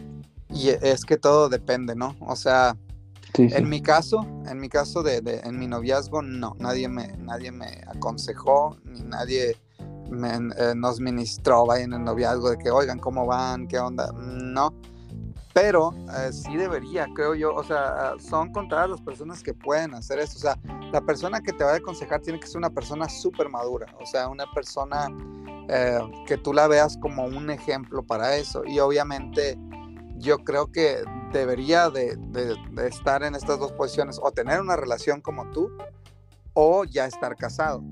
Speaker 2: y es que todo depende, ¿no? O sea, en mi caso, en mi caso de, en mi noviazgo, no, nadie me, nadie me aconsejó, ni nadie eh, nos ministró vaya en el noviazgo de que, oigan, ¿cómo van? ¿Qué onda? No pero eh, sí debería, creo yo, o sea, son contadas las personas que pueden hacer esto, o sea, la persona que te va a aconsejar tiene que ser una persona súper madura, o sea, una persona eh, que tú la veas como un ejemplo para eso. Y obviamente yo creo que debería de, estar en estas dos posiciones, o tener una relación como tú, o ya estar casado.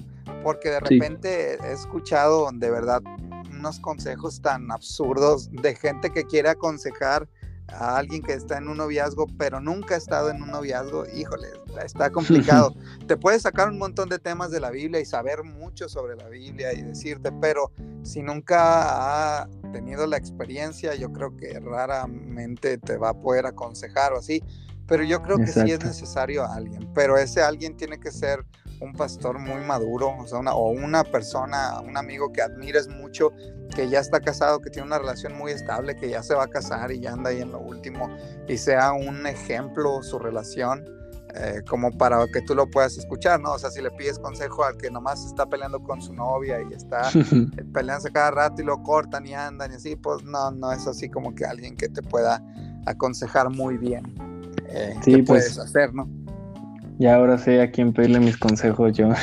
Speaker 2: Porque de repente he escuchado de verdad unos consejos tan absurdos de gente que quiere aconsejar a alguien que está en un noviazgo, pero nunca ha estado en un noviazgo, híjole, está complicado. Te puedes sacar un montón de temas de la Biblia y saber mucho sobre la Biblia y decirte, pero si nunca ha tenido la experiencia, yo creo que raramente te va a poder aconsejar o así. Pero yo creo que sí es necesario a alguien, pero ese alguien tiene que ser un pastor muy maduro, o sea, una, o una persona, un amigo que admires mucho, que ya está casado, que tiene una relación muy estable, que ya se va a casar y ya anda ahí en lo último, y sea un ejemplo su relación, eh, como para que tú lo puedas escuchar, ¿no? O sea, si le pides consejo al que nomás está peleando con su novia y está peleándose cada rato y lo cortan y andan y así, pues no, no es así como que alguien que te pueda aconsejar muy bien. Eh, sí, ¿qué pues, puedes hacer, no?
Speaker 1: Y ahora sé a quién pedirle mis consejos yo.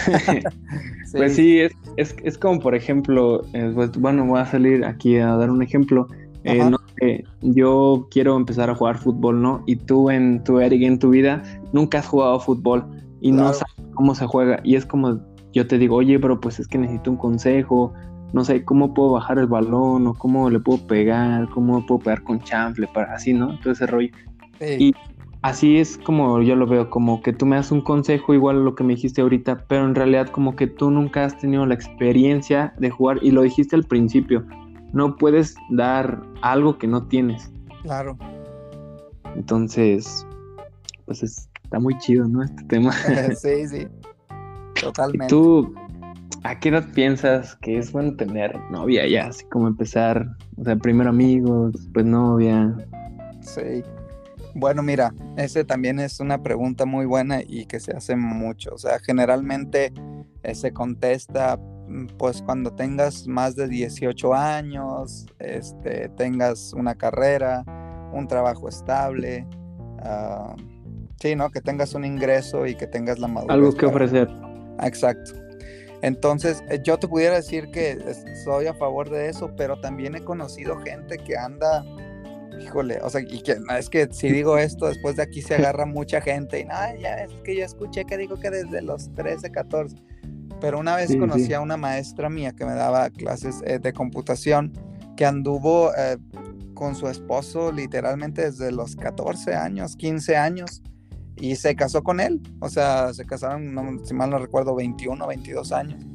Speaker 1: Pues sí, es, es, es, como por ejemplo, eh, pues, bueno, voy a salir aquí a dar un ejemplo. Eh, no yo quiero empezar a jugar fútbol, ¿no? Y tú en tu Eric, en tu vida, nunca has jugado fútbol y no sabes cómo se juega. Y es como yo te digo, oye, pero pues es que necesito un consejo, no sé, cómo puedo bajar el balón o cómo le puedo pegar, cómo puedo pegar con chanfle, para así, ¿no? Todo ese rollo. Y así es como yo lo veo, como que tú me das un consejo igual a lo que me dijiste ahorita, pero en realidad como que tú nunca has tenido la experiencia de jugar y lo dijiste al principio, no puedes dar algo que no tienes.
Speaker 2: Claro.
Speaker 1: Entonces, pues está muy chido, ¿no? Este tema.
Speaker 2: sí, sí. Totalmente.
Speaker 1: ¿Tú a qué edad piensas que es bueno tener novia ya? Así como empezar, o sea, primero amigos, después novia.
Speaker 2: Sí. Bueno, mira, ese también es una pregunta muy buena y que se hace mucho. O sea, generalmente eh, se contesta, mm, pues cuando tengas más de 18 años, este, tengas una carrera, un trabajo estable, uh, sí, ¿no? Que tengas un ingreso y que tengas la madurez.
Speaker 1: Algo que ofrecer.
Speaker 2: Exacto. Entonces, eh, yo te pudiera decir que estoy a favor de eso, pero también he conocido gente que anda híjole, o sea, y que, es que si digo esto, después de aquí se agarra mucha gente y no, ya es que yo escuché que dijo que desde los 13, 14. Pero una vez conocí a una maestra mía que me daba clases eh, de computación que anduvo eh, con su esposo literalmente desde los 14 años, 15 años y se casó con él. O sea, se casaron, si mal no recuerdo, 21, 22 años.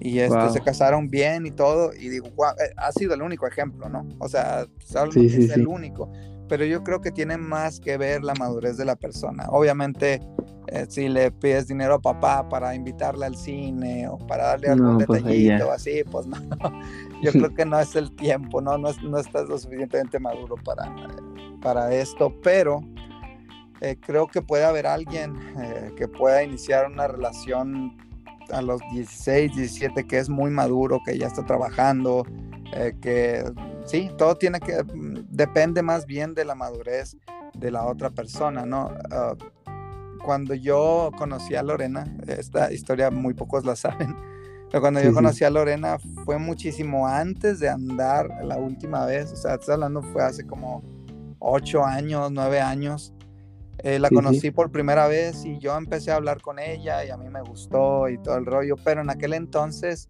Speaker 2: Y este, se casaron bien y todo. Y digo, eh, ha sido el único ejemplo, ¿no? O sea, es el único. Pero yo creo que tiene más que ver la madurez de la persona. Obviamente, eh, si le pides dinero a papá para invitarle al cine o para darle algún pues, detallito así, pues no. Yo creo que no es el tiempo, ¿no? No, no estás lo suficientemente maduro para, para esto. Pero eh, creo que puede haber alguien que pueda iniciar una relación a los 16, 17, que es muy maduro, que ya está trabajando, eh, que sí, todo tiene que, mm, depende más bien de la madurez de la otra persona, ¿no? Ah, cuando yo conocí a Lorena, esta historia muy pocos la saben, pero cuando yo conocí a Lorena fue muchísimo antes de andar la última vez, o sea, estoy hablando fue hace como 8 años, 9 años. Eh, la conocí por primera vez y yo empecé a hablar con ella y a mí me gustó y todo el rollo, pero en aquel entonces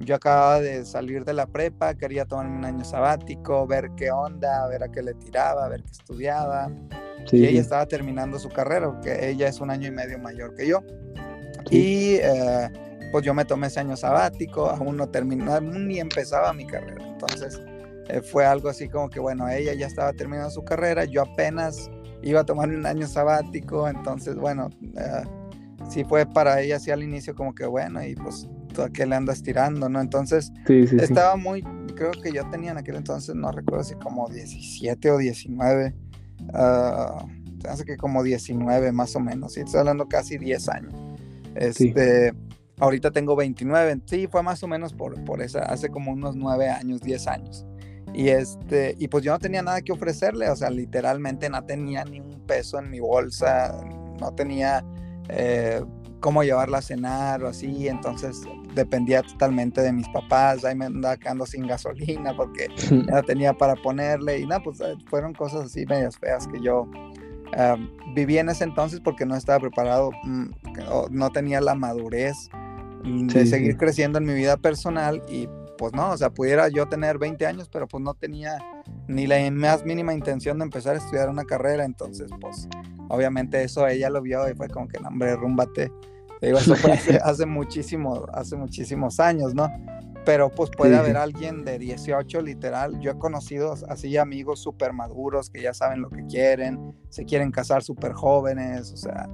Speaker 2: yo acababa de salir de la prepa, quería tomarme un año sabático, ver qué onda, ver a qué le tiraba, ver qué estudiaba. y ella estaba terminando su carrera, porque ella es un año y medio mayor que yo. Y eh, pues yo me tomé ese año sabático, aún no terminó, aún ni empezaba mi carrera. Entonces eh, fue algo así como que, bueno, ella ya estaba terminando su carrera, yo apenas iba a tomar un año sabático, entonces bueno, uh, sí fue para ella así al inicio como que bueno, y pues tú a qué le andas tirando, ¿no? Entonces estaba muy, creo que yo tenía en aquel entonces, no recuerdo si como 17 o 19, uh, hace que como 19 más o menos, y estoy hablando casi 10 años. Este, ahorita tengo 29, sí, fue más o menos por, por esa, hace como unos 9 años, 10 años. Y, este, y pues yo no tenía nada que ofrecerle, o sea, literalmente no tenía ni un peso en mi bolsa, no tenía eh, cómo llevarla a cenar o así, entonces dependía totalmente de mis papás, ahí me andaba quedando sin gasolina porque ya tenía para ponerle y nada, pues eh, fueron cosas así medias feas que yo viví en ese entonces porque no estaba preparado, mm, no tenía la madurez mm, de seguir creciendo en mi vida personal y pues no, o sea, pudiera yo tener 20 años, pero pues no tenía ni la más mínima intención de empezar a estudiar una carrera, entonces pues obviamente eso ella lo vio y fue como que, no, hombre, rúmbate. digo, eso fue hace, hace, muchísimo, hace muchísimos años, ¿no? Pero pues puede haber alguien de 18, literal. Yo he conocido así amigos súper maduros que ya saben lo que quieren, se quieren casar súper jóvenes, o sea,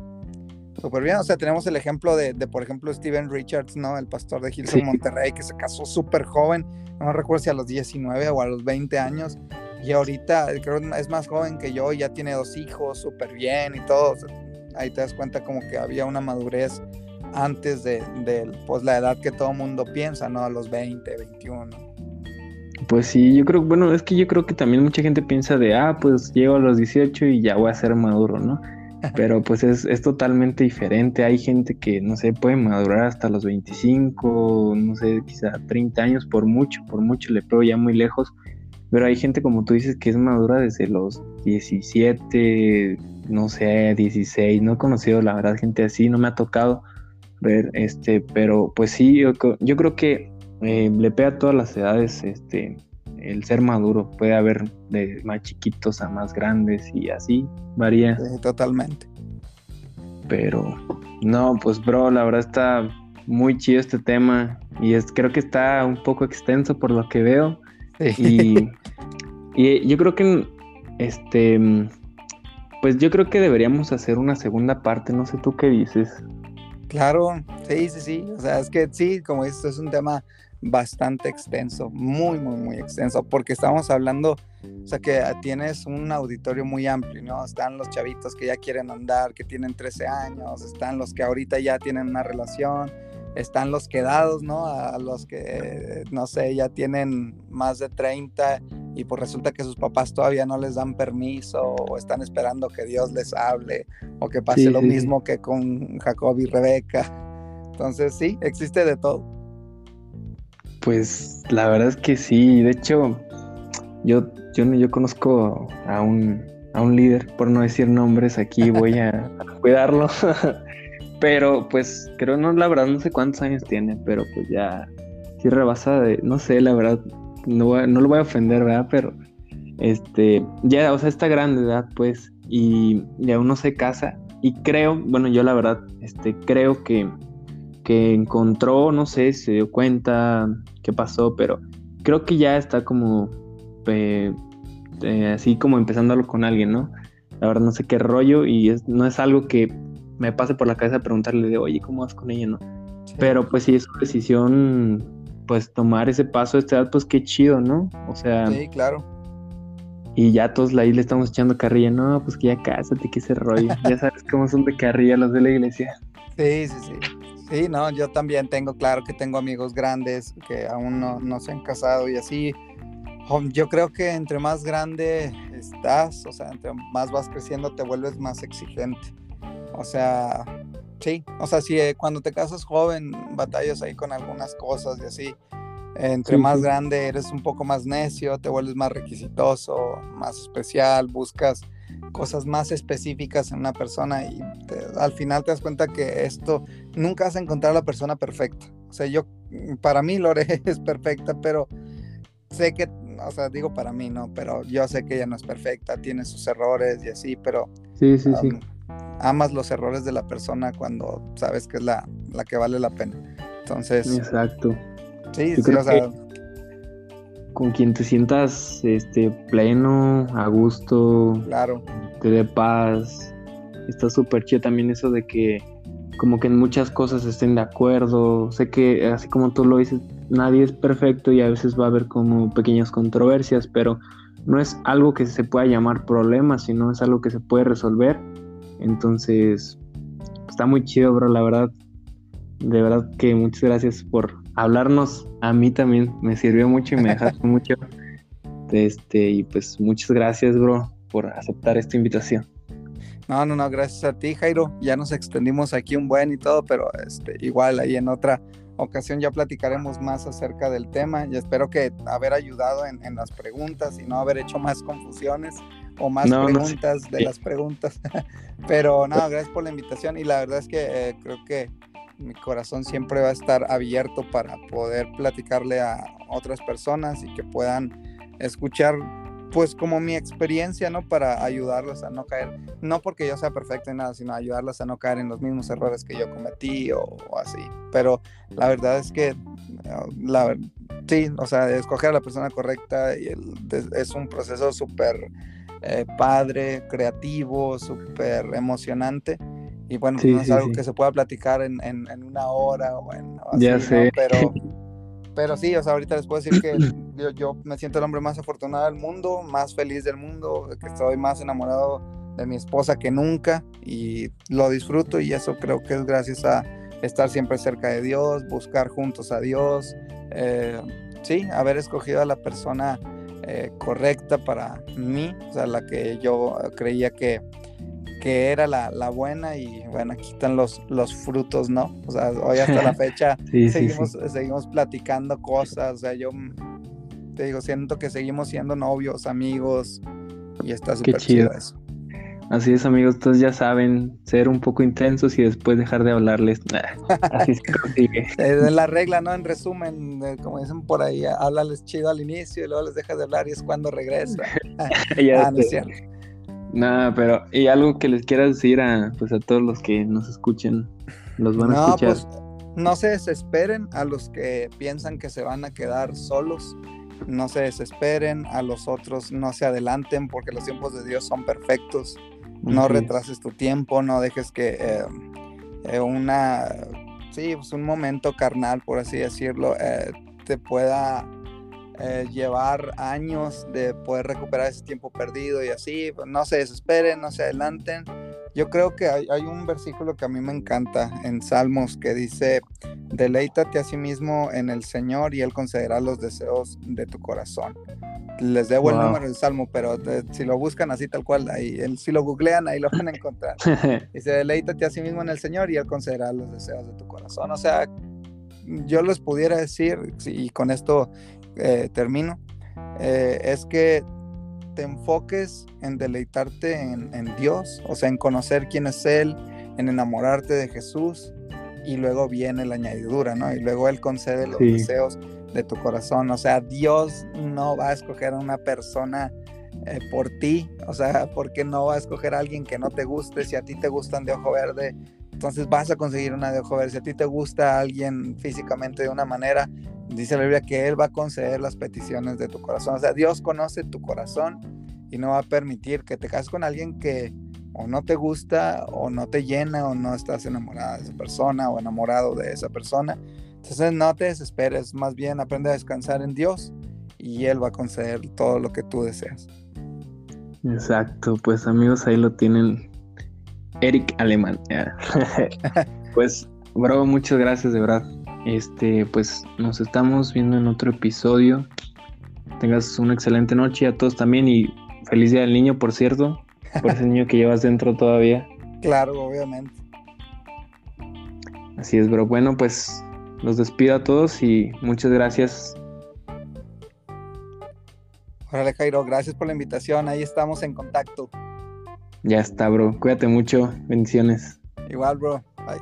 Speaker 2: súper bien. O sea, tenemos el ejemplo de, de, por ejemplo, Steven Richards, ¿no? El pastor de Hilton Monterrey, que se casó súper joven, no recuerdo si a los 19 o a los 20 años, y ahorita creo que es más joven que yo, ya tiene dos hijos, súper bien y todo. ahí te das cuenta como que había una madurez antes de, pues, la edad que todo mundo piensa, ¿no? A los 20, 21.
Speaker 1: Pues sí, yo creo, bueno, es que yo creo que también mucha gente piensa de, ah, pues llego a los 18 y ya voy a ser maduro, ¿no? Pero pues es, es totalmente diferente. Hay gente que, no sé, puede madurar hasta los 25, no sé, quizá 30 años por mucho, por mucho, le pego ya muy lejos. Pero hay gente, como tú dices, que es madura desde los 17, no sé, 16. No he conocido, la verdad, gente así, no me ha tocado ver, este, pero pues sí, yo, creo que eh, le pega a todas las edades, este, el ser maduro. Puede haber de más chiquitos a más grandes y así varía.
Speaker 2: totalmente.
Speaker 1: Pero no, pues bro, la verdad está muy chido este tema y es creo que está un poco extenso por lo que veo. Y, y yo creo que, este, pues yo creo que deberíamos hacer una segunda parte, no sé tú qué dices.
Speaker 2: Claro, sí, sí, sí, o sea, es que sí, como esto es un tema bastante extenso, muy, muy, muy extenso, porque estamos hablando, o sea, que tienes un auditorio muy amplio, ¿no? Están los chavitos que ya quieren andar, que tienen 13 años, están los que ahorita ya tienen una relación, están los quedados, ¿no? A los que, no sé, ya tienen más de 30 y pues resulta que sus papás todavía no les dan permiso o están esperando que Dios les hable o que pase lo mismo que con Jacob y Rebeca. Entonces sí, existe de todo.
Speaker 1: Pues la verdad es que sí, de hecho yo, yo, yo conozco a un, a un líder, por no decir nombres, aquí voy a cuidarlo. Pero pues creo, no, la verdad no sé cuántos años tiene, pero pues ya sí rebasa de, no sé, la verdad, no, no lo voy a ofender, ¿verdad? Pero este, ya, o sea, está grande edad, pues, y, ya uno se casa. Y creo, bueno, yo la verdad, este, creo que, que encontró, no sé, se dio cuenta qué pasó, pero creo que ya está como eh, así como empezándolo con alguien, ¿no? La verdad no sé qué rollo y es, no es algo que me pase por la cabeza preguntarle de, oye, ¿cómo vas con ella? No. Pero pues si es su decisión, pues tomar ese paso de esta edad, pues qué chido, ¿no? O sea.
Speaker 2: Sí, claro.
Speaker 1: Y ya todos ahí le estamos echando carrilla, no, pues que ya cásate, que ese rollo. ya sabes cómo son de carrilla los de la iglesia.
Speaker 2: Sí, sí, sí. Sí, no, yo también tengo, claro que tengo amigos grandes que aún no, no se han casado y así. Yo creo que entre más grande estás, o sea, entre más vas creciendo, te vuelves más exigente. O sea, sí, o sea, si eh, cuando te casas joven batallas ahí con algunas cosas y así, entre más grande eres un poco más necio, te vuelves más requisitoso, más especial, buscas cosas más específicas en una persona y al final te das cuenta que esto nunca vas a encontrar a la persona perfecta. O sea, yo, para mí Lore es perfecta, pero sé que, o sea, digo para mí, ¿no? Pero yo sé que ella no es perfecta, tiene sus errores y así, pero...
Speaker 1: Sí, sí, sí
Speaker 2: amas los errores de la persona cuando sabes que es la, la que vale la pena. Entonces.
Speaker 1: Exacto.
Speaker 2: Sí, sí, o sea.
Speaker 1: Con quien te sientas este, pleno, a gusto.
Speaker 2: Claro.
Speaker 1: Te dé paz. Está súper chido también eso de que como que en muchas cosas estén de acuerdo. Sé que así como tú lo dices, nadie es perfecto y a veces va a haber como pequeñas controversias, pero no es algo que se pueda llamar problema, sino es algo que se puede resolver entonces, está muy chido, bro, la verdad. De verdad que muchas gracias por hablarnos. A mí también me sirvió mucho y me dejaste mucho. Este, y pues muchas gracias, bro, por aceptar esta invitación.
Speaker 2: No, no, no, gracias a ti, Jairo. Ya nos extendimos aquí un buen y todo, pero este, igual ahí en otra ocasión ya platicaremos más acerca del tema y espero que haber ayudado en, las preguntas y no haber hecho más confusiones o más preguntas de las preguntas. Pero nada, gracias por la invitación y la verdad es que eh, creo que mi corazón siempre va a estar abierto para poder platicarle a otras personas y que puedan escuchar pues como mi experiencia, ¿no? Para ayudarlos a no caer, no porque yo sea perfecto en nada, sino ayudarlos a no caer en los mismos errores que yo cometí o, así. Pero la verdad es que, la, sí, o sea, escoger a la persona correcta y es un proceso súper eh, padre, creativo, súper emocionante. Y bueno, no es algo que se pueda platicar en, en, una hora o en...
Speaker 1: ya sé.
Speaker 2: Pero Pero sí, o sea, ahorita les puedo decir que yo, me siento el hombre más afortunado del mundo, más feliz del mundo, que estoy más enamorado de mi esposa que nunca y lo disfruto y eso creo que es gracias a estar siempre cerca de Dios, buscar juntos a Dios, eh, sí, haber escogido a la persona eh, correcta para mí, o sea, la que yo creía que, que era la, la, buena y bueno, aquí están los, los frutos, ¿no? O sea, hoy hasta la fecha seguimos, seguimos platicando cosas, o sea, yo te digo, siento que seguimos siendo novios, amigos y está súper chido. eso.
Speaker 1: Así es, amigos, entonces ya saben, ser un poco intensos y después dejar de hablarles. Así se consigue.
Speaker 2: Es la regla, ¿no? En resumen, como dicen por ahí, háblales chido al inicio y luego les dejas de hablar y es cuando regresa.
Speaker 1: ya ah, no es cierto. Nada, pero y algo que les quieras decir a pues a todos los que nos escuchen, los van a escuchar. Pues,
Speaker 2: no se desesperen a los que piensan que se van a quedar solos. No se desesperen, a los otros no se adelanten porque los tiempos de Dios son perfectos. No retrases tu tiempo, no dejes que eh, eh, una, sí, pues un momento carnal, por así decirlo, eh, te pueda eh, llevar años de poder recuperar ese tiempo perdido y así, pues, no se desesperen, no se adelanten. Yo creo que hay, un versículo que a mí me encanta en Salmos que dice, deleítate a sí mismo en el Señor y Él concederá los deseos de tu corazón. Les debo el número del Salmo, pero eh, si lo buscan así tal cual, ahí, si lo googlean, ahí lo van a encontrar. dice, deleítate a sí mismo en el Señor y Él concederá los deseos de tu corazón. O sea, yo les pudiera decir, y con esto eh, termino, eh, es que te enfoques en deleitarte en, Dios, o sea, en conocer quién es Él, en enamorarte de Jesús, y luego viene la añadidura, ¿no? Y luego Él concede los deseos de tu corazón, o sea, Dios no va a escoger a una persona eh, por ti, o sea, porque no va a escoger a alguien que no te guste, si a ti te gustan de ojo verde, entonces vas a conseguir una de ojo si a ti te gusta alguien físicamente de una manera, dice la Biblia que Él va a conceder las peticiones de tu corazón. O sea, Dios conoce tu corazón y no va a permitir que te cases con alguien que o no te gusta o no te llena o no estás enamorada de esa persona o enamorado de esa persona. Entonces no te desesperes, más bien aprende a descansar en Dios y Él va a conceder todo lo que tú deseas.
Speaker 1: Exacto, pues amigos, ahí lo tienen. Eric Alemán. pues, bro, muchas gracias de verdad este, pues nos estamos viendo en otro episodio. Tengas una excelente noche a todos también y feliz día del niño, por cierto, por ese niño que llevas dentro todavía.
Speaker 2: Claro, obviamente.
Speaker 1: Así es, bro. Bueno, pues los despido a todos y muchas gracias.
Speaker 2: Órale, Jairo, gracias por la invitación. Ahí estamos en contacto.
Speaker 1: Ya está, bro. Cuídate mucho. Bendiciones.
Speaker 2: Igual, bro. Bye.